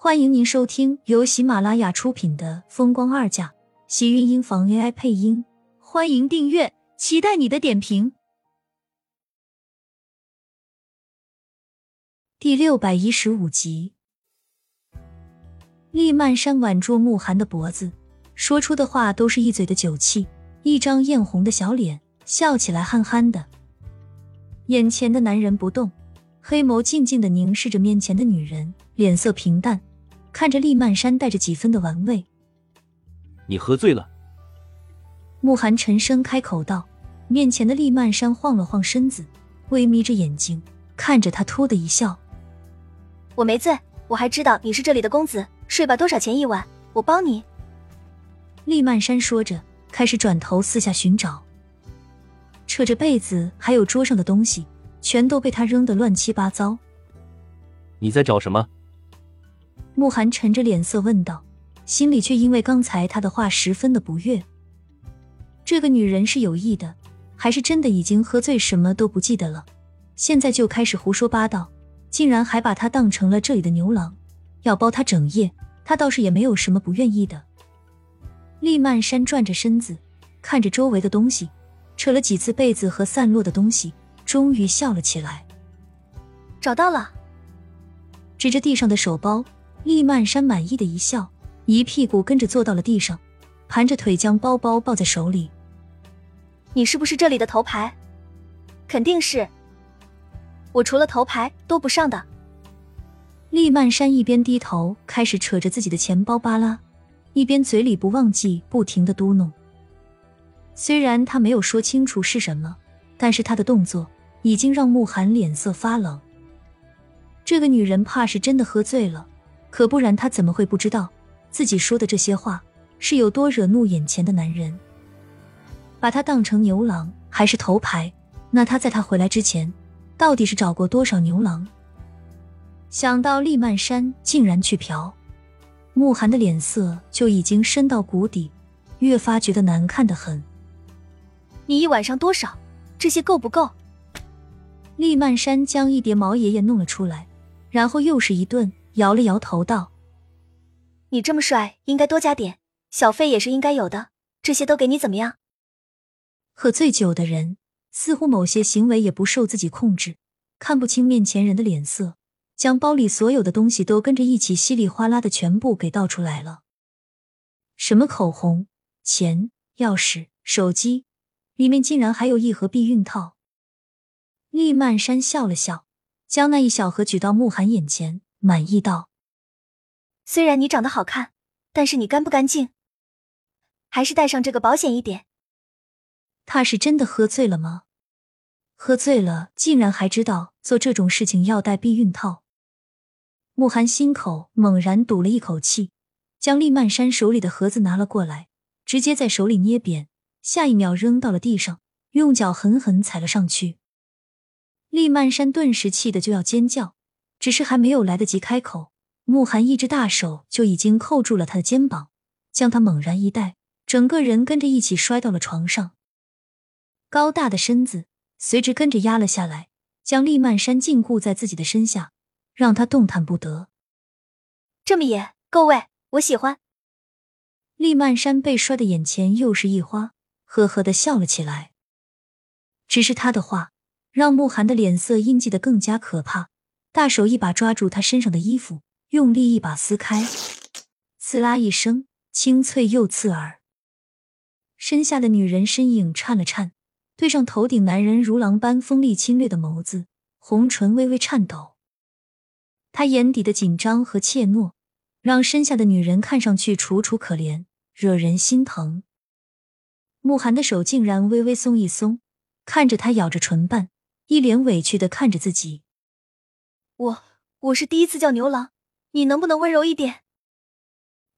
欢迎您收听由喜马拉雅出品的《风光二嫁》，喜运音房 AI 配音。欢迎订阅，期待你的点评。第六百一十五集，厉曼山挽住慕寒的脖子，说出的话都是一嘴的酒气，一张艳红的小脸，笑起来憨憨的。眼前的男人不动，黑眸静静的凝视着面前的女人，脸色平淡。看着厉曼山带着几分的玩味，你喝醉了。慕寒沉声开口道。面前的厉曼山晃了晃身子，微眯着眼睛看着他，突的一笑：“我没醉，我还知道你是这里的公子。睡吧，多少钱一晚？我包你。”厉曼山说着，开始转头四下寻找，扯着被子，还有桌上的东西，全都被他扔得乱七八糟。你在找什么？慕寒沉着脸色问道，心里却因为刚才他的话十分的不悦。这个女人是有意的，还是真的已经喝醉，什么都不记得了？现在就开始胡说八道，竟然还把他当成了这里的牛郎，要包他整夜，他倒是也没有什么不愿意的。厉曼山转着身子，看着周围的东西，扯了几次被子和散落的东西，终于笑了起来。找到了，指着地上的手包。厉曼山满意的一笑，一屁股跟着坐到了地上，盘着腿将包包抱在手里。你是不是这里的头牌？肯定是。我除了头牌都不上的。厉曼山一边低头开始扯着自己的钱包扒拉，一边嘴里不忘记不停的嘟哝。虽然他没有说清楚是什么，但是他的动作已经让慕寒脸色发冷。这个女人怕是真的喝醉了。可不然，他怎么会不知道自己说的这些话是有多惹怒眼前的男人？把他当成牛郎还是头牌？那他在他回来之前，到底是找过多少牛郎？想到厉曼山竟然去嫖，慕寒的脸色就已经深到谷底，越发觉得难看的很。你一晚上多少？这些够不够？厉曼山将一叠毛爷爷弄了出来，然后又是一顿。摇了摇头，道：“你这么帅，应该多加点小费，也是应该有的。这些都给你，怎么样？”喝醉酒的人似乎某些行为也不受自己控制，看不清面前人的脸色，将包里所有的东西都跟着一起稀里哗啦的全部给倒出来了。什么口红、钱、钥匙、手机，里面竟然还有一盒避孕套。厉曼山笑了笑，将那一小盒举到慕寒眼前。满意道：“虽然你长得好看，但是你干不干净？还是带上这个保险一点。”他是真的喝醉了吗？喝醉了竟然还知道做这种事情要带避孕套。慕寒心口猛然堵了一口气，将厉曼山手里的盒子拿了过来，直接在手里捏扁，下一秒扔到了地上，用脚狠狠踩了上去。厉曼山顿时气得就要尖叫。只是还没有来得及开口，慕寒一只大手就已经扣住了他的肩膀，将他猛然一带，整个人跟着一起摔到了床上。高大的身子随之跟着压了下来，将厉曼山禁锢在自己的身下，让他动弹不得。这么野，够味，我喜欢。厉曼山被摔的眼前又是一花，呵呵的笑了起来。只是他的话让慕寒的脸色阴记的更加可怕。大手一把抓住他身上的衣服，用力一把撕开，刺啦一声，清脆又刺耳。身下的女人身影颤了颤，对上头顶男人如狼般锋利侵略的眸子，红唇微微颤抖。他眼底的紧张和怯懦，让身下的女人看上去楚楚可怜，惹人心疼。慕寒的手竟然微微松一松，看着他咬着唇瓣，一脸委屈的看着自己。我我是第一次叫牛郎，你能不能温柔一点？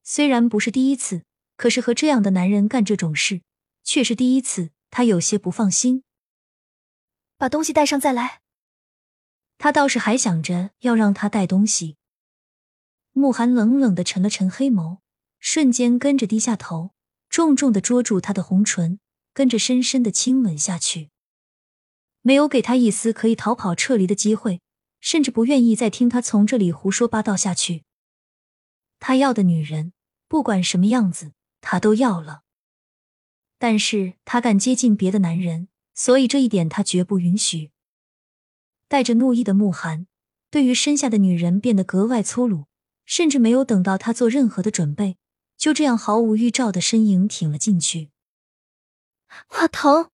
虽然不是第一次，可是和这样的男人干这种事却是第一次，他有些不放心。把东西带上再来。他倒是还想着要让他带东西。慕寒冷冷的沉了沉黑眸，瞬间跟着低下头，重重的捉住他的红唇，跟着深深的亲吻下去，没有给他一丝可以逃跑撤离的机会。甚至不愿意再听他从这里胡说八道下去。他要的女人，不管什么样子，他都要了。但是他敢接近别的男人，所以这一点他绝不允许。带着怒意的慕寒，对于身下的女人变得格外粗鲁，甚至没有等到他做任何的准备，就这样毫无预兆的身影挺了进去。好疼！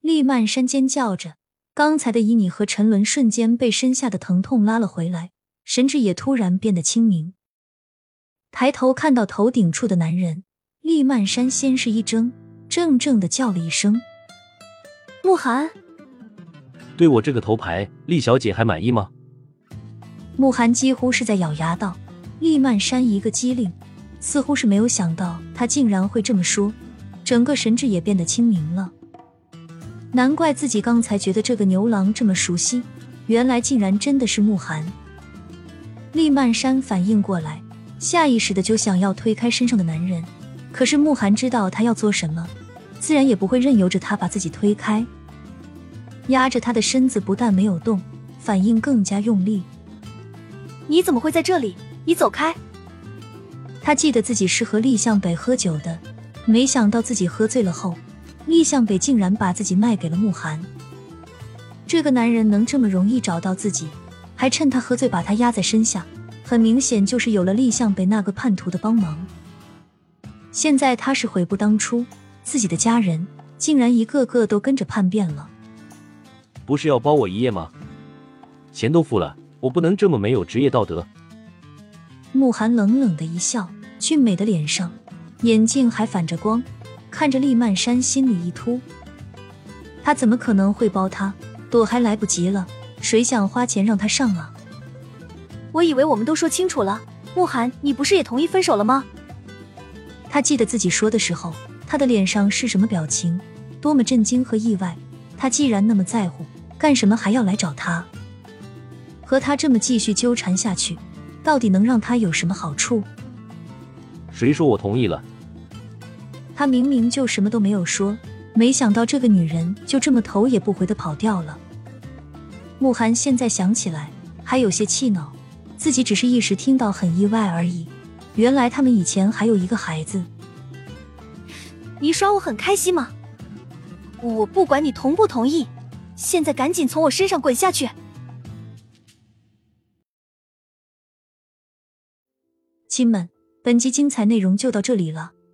厉曼山尖叫着，刚才的旖旎和沉沦瞬间被身下的疼痛拉了回来，神智也突然变得清明。抬头看到头顶处的男人，厉曼山先是一怔，怔怔的叫了一声：“慕寒。”对我这个头牌，厉小姐还满意吗？慕寒几乎是在咬牙道。厉曼山一个机灵，似乎是没有想到他竟然会这么说，整个神智也变得清明了。难怪自己刚才觉得这个牛郎这么熟悉，原来竟然真的是慕寒。厉曼山反应过来，下意识的就想要推开身上的男人，可是慕寒知道他要做什么，自然也不会任由着他把自己推开。压着他的身子不但没有动，反应更加用力。你怎么会在这里？你走开！他记得自己是和厉向北喝酒的，没想到自己喝醉了后，厉向北竟然把自己卖给了慕寒。这个男人能这么容易找到自己，还趁他喝醉把他压在身下，很明显就是有了厉向北那个叛徒的帮忙。现在他是悔不当初，自己的家人竟然一个个都跟着叛变了。不是要包我一夜吗？钱都付了，我不能这么没有职业道德。慕寒冷冷的一笑，俊美的脸上，眼镜还反着光，看着厉曼山，心里一突。他怎么可能会包他？躲还来不及了，谁想花钱让他上啊？我以为我们都说清楚了，慕寒，你不是也同意分手了吗？他记得自己说的时候，他的脸上是什么表情？多么震惊和意外！他既然那么在乎，干什么还要来找他？和他这么继续纠缠下去，到底能让他有什么好处？谁说我同意了？他明明就什么都没有说，没想到这个女人就这么头也不回的跑掉了。慕寒现在想起来还有些气恼，自己只是一时听到很意外而已。原来他们以前还有一个孩子。你耍我很开心吗？我不管你同不同意，现在赶紧从我身上滚下去！亲们，本集精彩内容就到这里了，